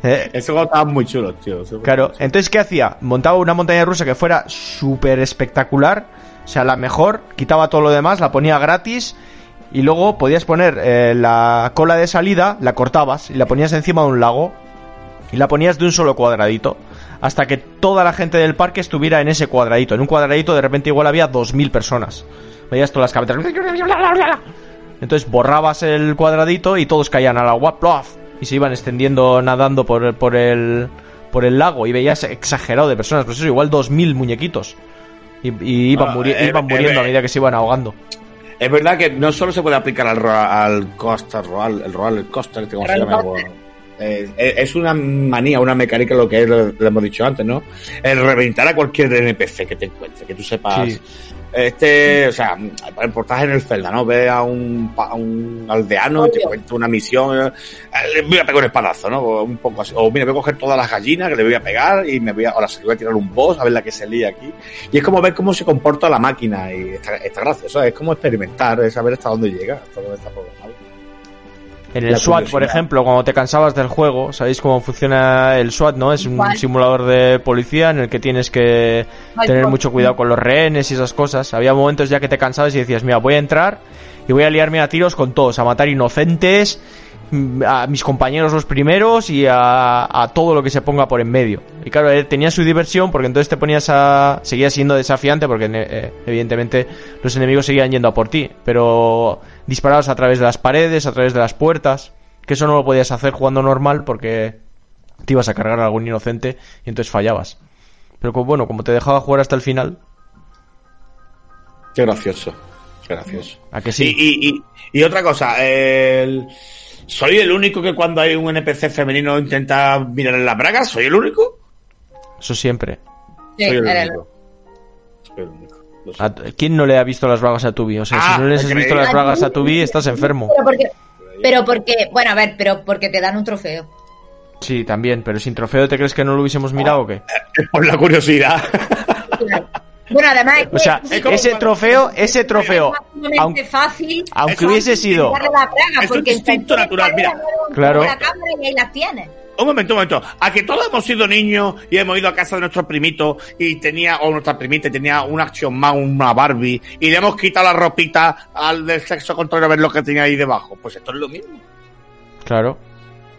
Eh, juego estaba muy chulo, tío. Claro, entonces ¿qué hacía? Montaba una montaña rusa que fuera súper espectacular, o sea, la mejor, quitaba todo lo demás, la ponía gratis y luego podías poner eh, la cola de salida, la cortabas y la ponías encima de un lago y la ponías de un solo cuadradito hasta que toda la gente del parque estuviera en ese cuadradito. En un cuadradito de repente igual había 2.000 personas. Veías todas las cabezas. Entonces borrabas el cuadradito y todos caían al agua, ¡plof! y se iban extendiendo nadando por, por el por el lago y veías exagerado de personas, pues eso, igual 2.000 muñequitos. Y, y iban, Ah, eh, iban eh, muriendo a eh. medida que se iban ahogando. Es verdad que no solo se puede aplicar al, al coaster, roll, el roller coaster, como se Roller llama. eh, es una manía, una mecánica, lo que es, lo, lo hemos dicho antes, ¿no? El reventar a cualquier NPC que te encuentre, que tú sepas. Sí. Este, o sea, el reportaje en el Zelda, ¿no? Ve a un, a un aldeano y te cuenta una misión. eh, Le voy a pegar un espadazo, ¿no? Un poco así. O mira, voy a coger todas las gallinas que le voy a pegar y me voy a, ahora se voy a tirar un boss a ver la que se lía aquí. Y es como ver cómo se comporta la máquina y está, está gracioso. Es como experimentar, es saber hasta dónde llega, hasta dónde está. En el La SWAT, por ejemplo, cuando te cansabas del juego, ¿sabéis cómo funciona el SWAT, no? Es un ¿Cuál? simulador de policía en el que tienes que Ay, tener por- mucho cuidado con los rehenes y esas cosas. Había momentos ya que te cansabas y decías, mira, voy a entrar y voy a liarme a tiros con todos, a matar inocentes, mm, a mis compañeros los primeros y a, a todo lo que se ponga por en medio. Y claro, eh, tenía su diversión porque entonces te ponías a... seguía siendo desafiante porque eh, evidentemente los enemigos seguían yendo a por ti, pero disparabas a través de las paredes, a través de las puertas, que eso no lo podías hacer jugando normal porque te ibas a cargar a algún inocente y entonces fallabas. Pero como, bueno, como te dejaba jugar hasta el final, Qué gracioso. Qué gracioso. ¿a que sí? Y, y, y, y otra cosa, el... ¿soy el único que cuando hay un NPC femenino intenta mirar en las bragas? ¿Soy el único? Eso siempre. Sí, Soy el era el- único. Soy el único. ¿A- ¿Quién no le ha visto las bragas a Tubi? O sea, Ah, si no les has visto las bragas a Tubi, estás enfermo. Pero porque, pero porque, bueno, a ver, pero porque te dan un trofeo. Sí, también, pero sin trofeo, ¿te crees que no lo hubiésemos mirado o qué? Es por la curiosidad. Bueno, además es O sea, es ese cuando- trofeo, ese trofeo, es aunque, fácil aunque hubiese sido... la Es porque instinto natural, mira. Claro. la cámara y ahí las tienes. Un momento, un momento. A que todos hemos sido niños y hemos ido a casa de nuestro primito y tenía, o nuestra primita y tenía una Action Man, una Barbie, y le hemos quitado la ropita al del sexo contrario a ver lo que tenía ahí debajo. Pues esto es lo mismo. Claro.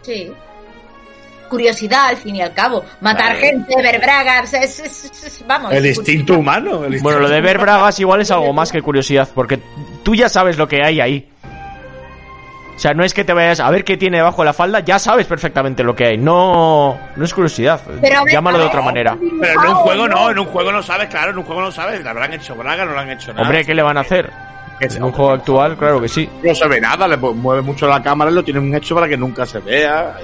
Sí. Curiosidad, al fin y al cabo. Matar Claro. gente, ver bragas, es, es- vamos. El instinto humano. el Bueno, lo de ver bragas igual es algo más que curiosidad, porque tú ya sabes lo que hay ahí. O sea, no es que te vayas a ver qué tiene debajo de la falda, ya sabes perfectamente lo que hay. No, no es curiosidad. Pero ver, Llámalo de otra manera. Pero en un juego no, en un juego no sabes, claro, en un juego no sabes. ¿Le habrán hecho braga? ¿No le han hecho nada? Hombre, ¿qué le van a hacer? En un juego actual, claro que sí. no se ve nada, le mueve mucho la cámara y lo tienen hecho para que nunca se vea.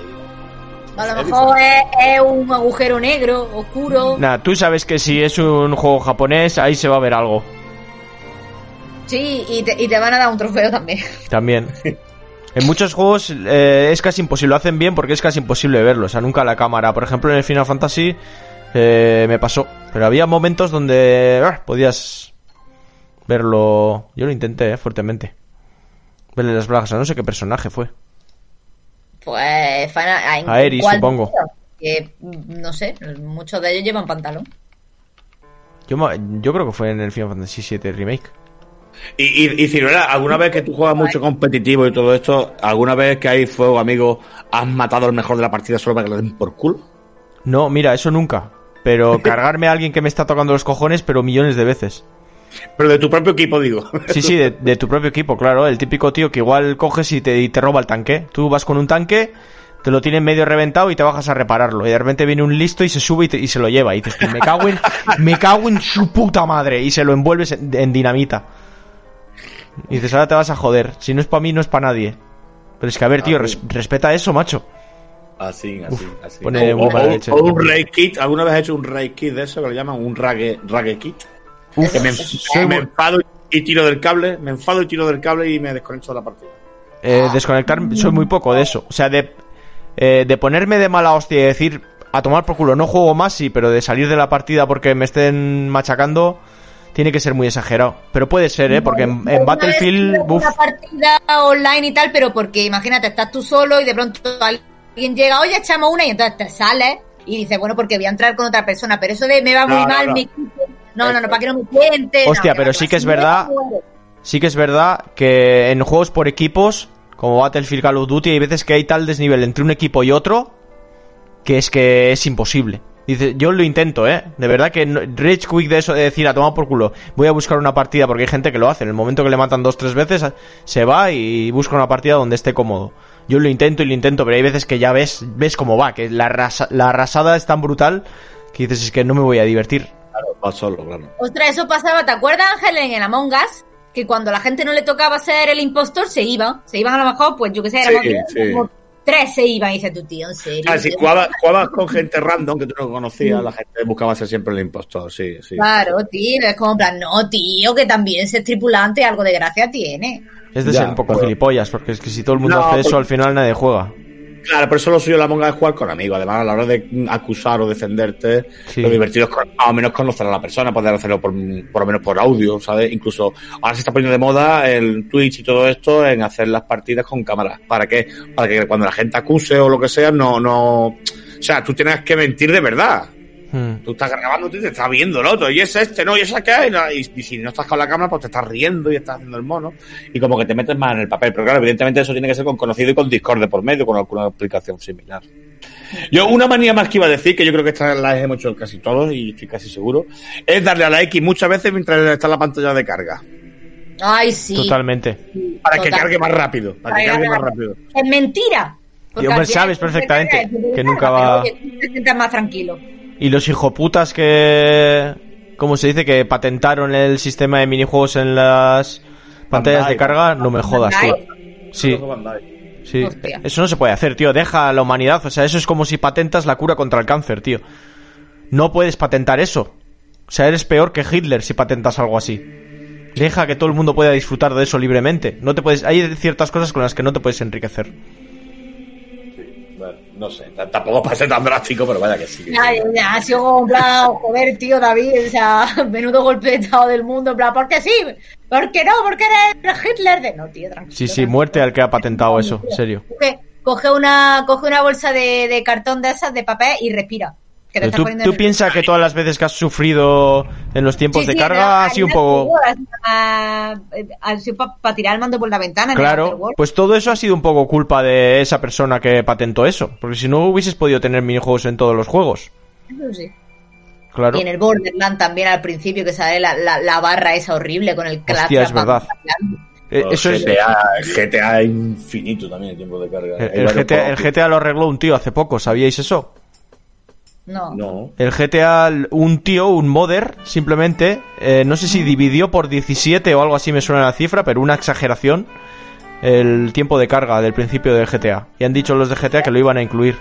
A lo mejor es, es un agujero negro, oscuro. Nada, tú sabes que si es un juego japonés, ahí se va a ver algo. Sí, y te, y te van a dar un trofeo también. También. En muchos juegos eh, es casi imposible, lo hacen bien porque es casi imposible verlo, o sea, nunca la cámara. Por ejemplo, en el Final Fantasy eh, me pasó, pero había momentos donde ah, podías verlo. Yo lo intenté, eh, fuertemente. Verle las bragas, a no sé qué personaje fue. Pues Final, ¿en Aeris, cuál? supongo. Que, mm, no sé, muchos de ellos llevan pantalón. Yo, yo creo que fue en el Final Fantasy VII Remake. Y, y, y Ciruela, ¿alguna vez que tú juegas mucho competitivo y todo esto, alguna vez que hay fuego, amigo, has matado al mejor de la partida solo para que le den por culo? No, mira, eso nunca. Pero cargarme a alguien que me está tocando los cojones, pero millones de veces. Pero de tu propio equipo, digo. Sí, sí, de, de tu propio equipo, claro. El típico tío que igual coges y te, y te roba el tanque. Tú vas con un tanque, te lo tienen medio reventado y te bajas a repararlo. Y de repente viene un listo y se sube y, te- y se lo lleva. Y dices, tú, me cago en, me cago en su puta madre. Y se lo envuelves en, en dinamita. Y dices, ahora te vas a joder. Si no es para mí, no es para nadie. Pero es que, a ver, tío, res- respeta eso, macho. Así, así, así. pone o, muy o- mala o- leche. o un raid kit. ¿Alguna vez has hecho un raid kit de eso que lo llaman un rague, rague kit? Uf, Que me, enfado y tiro del cable, me enfado y tiro del cable y me desconecto de la partida. eh, desconectar, soy muy poco de eso. O sea, de, eh, de ponerme de mala hostia y decir, a tomar por culo, no juego más, sí, pero de salir de la partida porque me estén machacando, tiene que ser muy exagerado. Pero puede ser, ¿eh? Porque en, en Una Battlefield, buf, Una partida online y tal, pero porque imagínate, estás tú solo y de pronto alguien llega, oye, echamos una y entonces te sales y dices, bueno, porque voy a entrar con otra persona, pero eso de me va muy No, mal, no. me. No, no, no, para que no me cuente. Hostia, pero sí que es verdad. sí que es verdad que en juegos por equipos, como Battlefield Call of Duty, hay veces que hay tal desnivel entre un equipo y otro que es que es imposible. Dice, yo lo intento, ¿eh? De verdad que no- Rage Quick de eso de decir a tomar por culo, voy a buscar una partida porque hay gente que lo hace. En el momento que le matan dos, tres veces, se va y busca una partida donde esté cómodo. Yo lo intento y lo intento, pero hay veces que ya ves, ves cómo va, que la, arrasa- la arrasada es tan brutal que dices, es que no me voy a divertir. Claro, va solo, claro. Ostras, eso pasaba, ¿te acuerdas, Ángel, en el Among Us? Que cuando la gente no le tocaba ser el impostor, se iban. Se iban a lo mejor, pues yo que sé, Sí, diez, sí. Tres se iban. Y dice tu tío, en serio. Ah, si tío? jugabas, jugabas con gente random que tú no conocías, la gente buscaba ser siempre el impostor, sí, sí. Claro, tío, es como en plan, no, tío, que también ser tripulante algo de gracia tiene. Es de Ya, ser un poco pero- gilipollas, porque es que si todo el mundo No, hace eso, porque- al final nadie juega. Claro, pero eso lo suyo la monga es jugar con amigos. Además, a la hora de acusar o defenderte, Sí. lo divertido es con- más o menos conocer a la persona, poder hacerlo por, por lo menos por audio, ¿sabes? Incluso ahora se está poniendo de moda el Twitch y todo esto en hacer las partidas con cámaras. ¿Para qué? Para que cuando la gente acuse o lo que sea, no, no, o sea, tú tienes que mentir de verdad. Hmm. Tú estás grabando y te estás viendo el otro, y es este, no, y esa que hay, No, y, y si no estás con la cámara, pues te estás riendo y estás haciendo el mono, y como que te metes más en el papel. Pero claro, evidentemente eso tiene que ser con conocido y con Discord de por medio, con alguna aplicación similar. Yo, una manía más que iba a decir, que yo creo que esta la hemos hecho casi todos, y estoy casi seguro, es darle a la X muchas veces mientras está en la pantalla de carga. Ay, sí. Totalmente. Para que cargue más rápido, para que cargue más rápido. Es mentira. Porque Y, hombre, sabes perfectamente que nunca va- tú te sientas más tranquilo. Y los hijoputas que... ¿Cómo se dice? Que patentaron el sistema de minijuegos en las pantallas Bandai. de carga. No me jodas, tío. Sí, sí. Eso no se puede hacer, tío. Deja a la humanidad. O sea, eso es como si patentas la cura contra el cáncer, tío. No puedes patentar eso. O sea, eres peor que Hitler si patentas algo así. Deja que todo el mundo pueda disfrutar de eso libremente. No te puedes... Hay ciertas cosas con las que no te puedes enriquecer. No sé, tampoco para ser tan drástico, pero vaya que sí. que sí. Ya, ya, ha sido como en plan, joder, tío, David, o sea, menudo golpe de estado del mundo, en plan, ¿por qué sí? ¿Por qué no? ¿Por qué eres Hitler? De... No, tío, tranquilo. Sí, sí, tranquilo. muerte al que ha patentado eso, en serio. Coge, coge una, coge una bolsa de, de cartón de esas, de papel, y respira. Que te ¿Tú, tú piensas que todas las veces que has sufrido en los tiempos Sí, de sí, carga ha sido un poco... Ha ha sido para tirar el mando por la ventana. en el Claro, pues todo eso ha sido un poco culpa de esa persona que patentó eso. Porque si no hubieses podido tener minijuegos en todos los juegos. Eso sí. Claro. Y en el Borderland también al principio que sale la, la, la barra esa horrible con el Hostia, clap es verdad. Eh, El eso es, GTA, GTA infinito también el tiempo de carga. el, GTA lo arregló un tío hace poco, ¿sabíais eso? No. No. El GTA, un tío, un modder, simplemente, eh, no sé si dividió por 17 o algo así me suena la cifra, pero una exageración, el tiempo de carga del principio del GTA. Y han dicho los de GTA que lo iban a incluir.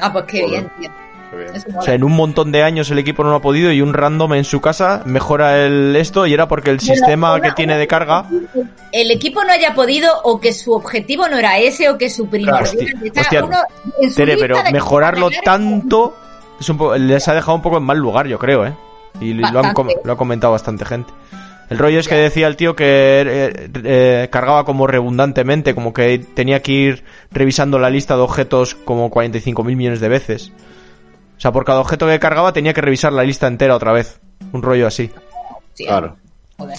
Ah, pues qué bien, tío. O sea, en un montón de años el equipo no lo ha podido y un random en su casa mejora el esto y era porque el sistema una- que tiene de carga... el equipo no haya podido o que su objetivo no era ese o que su primordial Hostia, está hostia, uno en su Tere, pero mejorarlo tanto es un po- les ha dejado un poco en mal lugar, yo creo, ¿eh? Y lo han, com- lo ha comentado bastante gente. El rollo es que decía el tío que eh, eh, cargaba como redundantemente, como que tenía que ir revisando la lista de objetos como 45.000 millones de veces. O sea, por cada objeto que cargaba tenía que revisar la lista entera otra vez. Un rollo así. Sí, Claro. joder.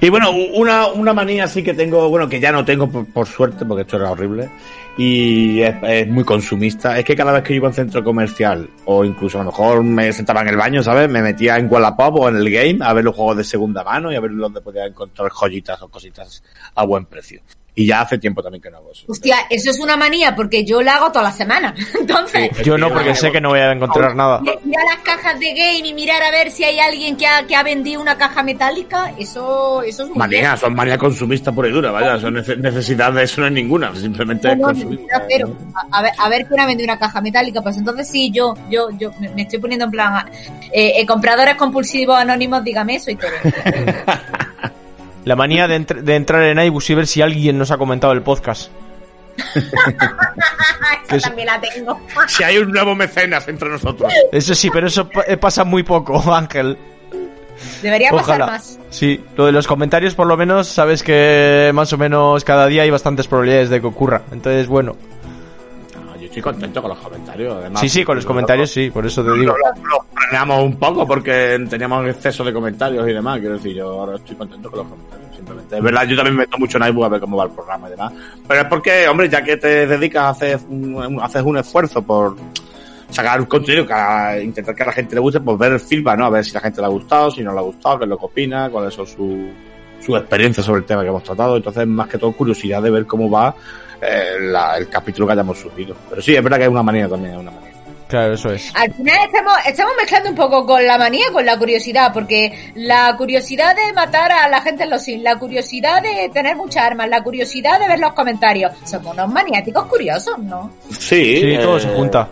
Y bueno, una, una manía así que tengo, bueno, que ya no tengo por, por suerte, porque esto era horrible, y es, es muy consumista, es que cada vez que iba a un centro comercial, o incluso a lo mejor me sentaba en el baño, ¿sabes? Me metía en Wallapop o en el game a ver los juegos de segunda mano y a ver dónde podía encontrar joyitas o cositas a buen precio. Y ya hace tiempo también que no hago eso. Hostia, eso es una manía porque yo la hago toda la semana. Entonces, Yo no, porque sé que no voy a encontrar nada. mirar las cajas de game y mirar a ver si hay alguien que ha, que ha vendido una caja metálica, eso, eso es muy bien. Manía, son manía consumista pura y dura, vaya, son nece- necesidad de eso no es ninguna, simplemente es No, no, consumista. necesidad cero. A, ver, a ver quién ha vendido una caja metálica. Pues entonces sí, yo, yo, yo me me estoy poniendo en plan. Eh, eh, compradores compulsivos anónimos, dígame eso y todo. La manía de, entr- de entrar en iBus y ver si alguien nos ha comentado el podcast. Esa también la tengo. Si hay un nuevo mecenas entre nosotros. Eso sí, pero eso pa- eh, pasa muy poco, Ángel. Debería pasar más. Sí, lo de los comentarios por lo menos sabes que más o menos cada día hay bastantes probabilidades de que ocurra. Entonces, bueno. Estoy contento con los comentarios. Además, Sí, sí, con los comentarios sí, por eso te digo. lo- lo frenamos un poco porque teníamos exceso de comentarios y demás. Quiero decir, yo ahora estoy contento con los comentarios. Simplemente. Es verdad, yo también me meto mucho en iBook a ver cómo va el programa y demás. Pero es porque, hombre, ya que te dedicas a hacer un, haces un esfuerzo por sacar un contenido que a intentar que a la gente le guste, pues ver el feedback, ¿no? A ver si la gente le ha gustado, si no le ha gustado, qué es lo que opina, cuáles son sus su experiencias sobre el tema que hemos tratado. Entonces, más que todo, curiosidad de ver cómo va eh, la- el capítulo que hayamos subido. Pero sí, es verdad que es una manía también, es una manía. Claro, eso es. Al final estamos, estamos mezclando un poco con la manía, con la curiosidad, porque la curiosidad de matar a la gente en los sims, la curiosidad de tener muchas armas, la curiosidad de ver los comentarios. Somos unos maniáticos curiosos, ¿no? Sí, Sí, todo eh, se junta.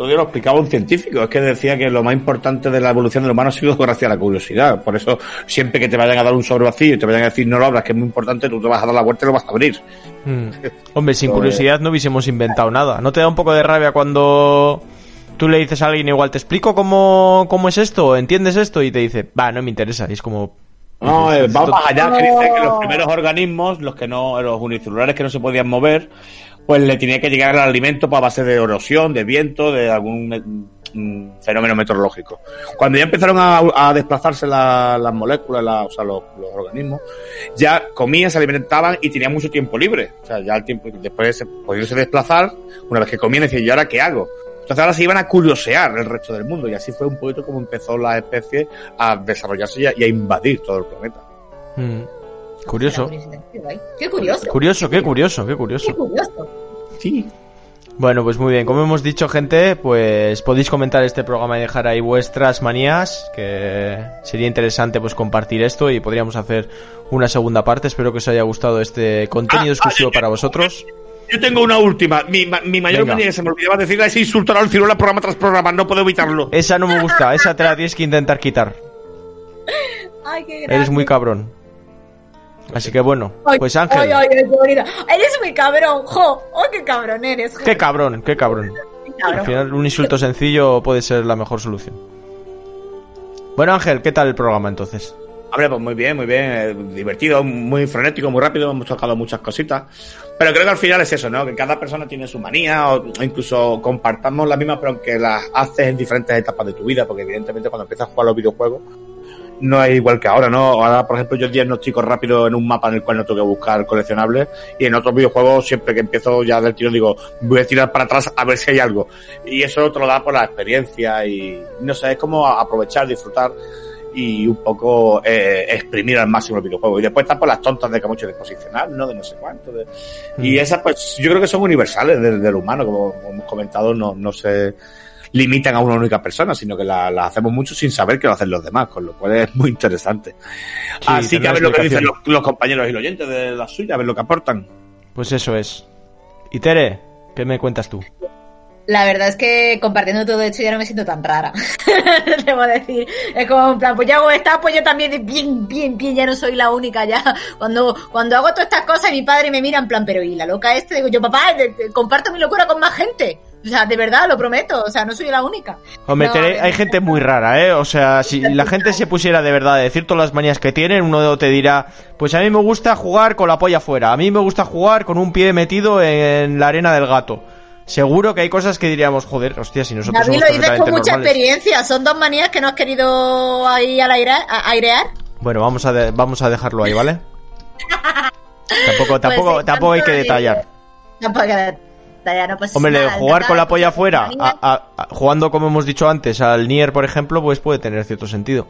Todo día lo explicaba un científico, es que decía que lo más importante de la evolución del humano ha sido gracias a la curiosidad. Por eso, siempre que te vayan a dar un sobre vacío y te vayan a decir no lo abras, que es muy importante, tú te vas a dar la vuelta y lo vas a abrir. Mm. Hombre, sin curiosidad no hubiésemos inventado nada. ¿No te da un poco de rabia cuando tú le dices a alguien igual, te explico cómo, cómo es esto, entiendes esto? Y te dice, va, no me interesa. Y es como... No, eh, vamos allá, que dice que los primeros organismos, los que no, los unicelulares que no se podían mover, pues le tenía que llegar el alimento pues, a base de erosión, de viento, de algún mm, fenómeno meteorológico. Cuando ya empezaron a, desplazarse la- las moléculas, la- o sea, los, los organismos, ya comían, se alimentaban y tenían mucho tiempo libre. O sea, ya el tiempo, después se podían desplazar, una vez que comían, decían, ¿y ahora qué hago? Entonces ahora se iban a curiosear el resto del mundo y así fue un poquito como empezó la especie a desarrollarse y a, y a invadir todo el planeta. mm, Curioso. Curiosidad, Qué curioso. Curioso, qué curioso, qué Qué curioso. Sí. Bueno, pues muy bien, como hemos dicho gente, pues podéis comentar este programa y dejar ahí vuestras manías, que sería interesante pues compartir esto y podríamos hacer una segunda parte. Espero que os haya gustado este contenido Ah, exclusivo ah, para vosotros. Yo tengo una última. Mi, ma- mi mayor Venga. manía que se me olvidaba decirla es insultar al ciruela programa tras programa. No puedo evitarlo. Esa no me gusta, esa te la tienes que intentar quitar. Ay, qué Eres muy cabrón. Así que bueno, pues Ángel, Ay, ay, ay, qué. Eres muy cabrón, jo. Oh, qué cabrón eres. jo. qué cabrón, qué cabrón. Al final un insulto sencillo puede ser la mejor solución. Bueno Ángel, ¿qué tal el programa entonces? Hombre, pues muy bien, muy bien. eh, divertido, muy frenético, muy rápido. Hemos tocado muchas cositas. Pero creo que al final es eso, ¿no? Que cada persona tiene su manía o, o incluso compartamos las mismas, pero aunque las haces en diferentes etapas de tu vida. Porque evidentemente cuando empiezas a jugar los videojuegos no es igual que ahora, ¿no? Ahora, por ejemplo, yo diagnostico rápido en un mapa en el cual no tengo que buscar coleccionables y en otros videojuegos siempre que empiezo ya del tiro digo, voy a tirar para atrás a ver si hay algo. Y eso te lo da por la experiencia y no sé, es como aprovechar, disfrutar y un poco eh, exprimir al máximo el videojuego. Y después están por las tontas de que mucho de posicionar, ¿no? De no sé cuánto. de- Y Mm. esas, pues, yo creo que son universales del, del humano, como hemos comentado, no, no se limitan a una única persona, sino que las la hacemos mucho sin saber que lo hacen los demás, con lo cual es muy interesante. Así que a ver lo que dicen los, los compañeros y los oyentes de la suya, a ver lo que aportan. Pues eso es. Y Tere, ¿qué me cuentas tú? La verdad es que compartiendo todo esto ya no me siento tan rara. Debo decir. Es como en plan, pues yo hago esta, pues yo también bien, bien, bien, ya no soy la única ya. Cuando, cuando hago todas estas cosas, mi padre me mira en plan, pero ¿y la loca este? Digo yo, papá, de- de- comparto mi locura con más gente. O sea, de verdad, lo prometo. O sea, no soy la única. Hombre, No, hay gente muy rara, ¿eh? O sea, si la gente se pusiera de verdad a decir todas las manías que tienen, uno te dirá, pues a mí me gusta jugar con la polla afuera, a mí me gusta jugar con un pie metido en la arena del gato. Seguro que hay cosas que diríamos, joder, hostia, si nosotros David somos lo dices con mucha normales. experiencia. Son dos manías que no has querido ahí al aire, a- airear. Bueno, vamos a, de- vamos a dejarlo ahí, ¿vale? tampoco tampoco, Pues, eh, tampoco hay que detallar. Tampoco hay que detallar, no pues Hombre, nada, jugar con la polla afuera, manía. a- a- a- jugando como hemos dicho antes al Nier, por ejemplo, pues puede tener cierto sentido.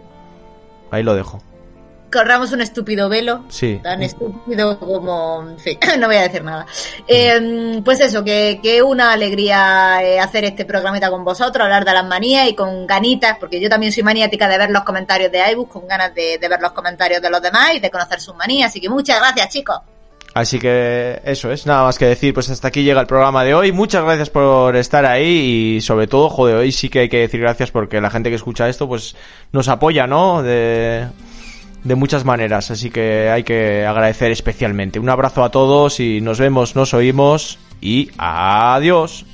Ahí lo dejo. corramos un estúpido velo. Sí. Tan estúpido como. En fin, no voy a decir nada. Eh, pues eso, que, que una alegría eh, hacer este programita con vosotros, hablar de las manías y con ganitas, porque yo también soy maniática de ver los comentarios de iBooks, con ganas de, de ver los comentarios de los demás y de conocer sus manías. Así que muchas gracias, chicos. Así que eso es, nada más que decir, pues hasta aquí llega el programa de hoy. Muchas gracias por estar ahí y sobre todo, joder, hoy sí que hay que decir gracias porque la gente que escucha esto pues nos apoya, ¿no? De, de muchas maneras, así que hay que agradecer especialmente. Un abrazo a todos y nos vemos, nos oímos y adiós.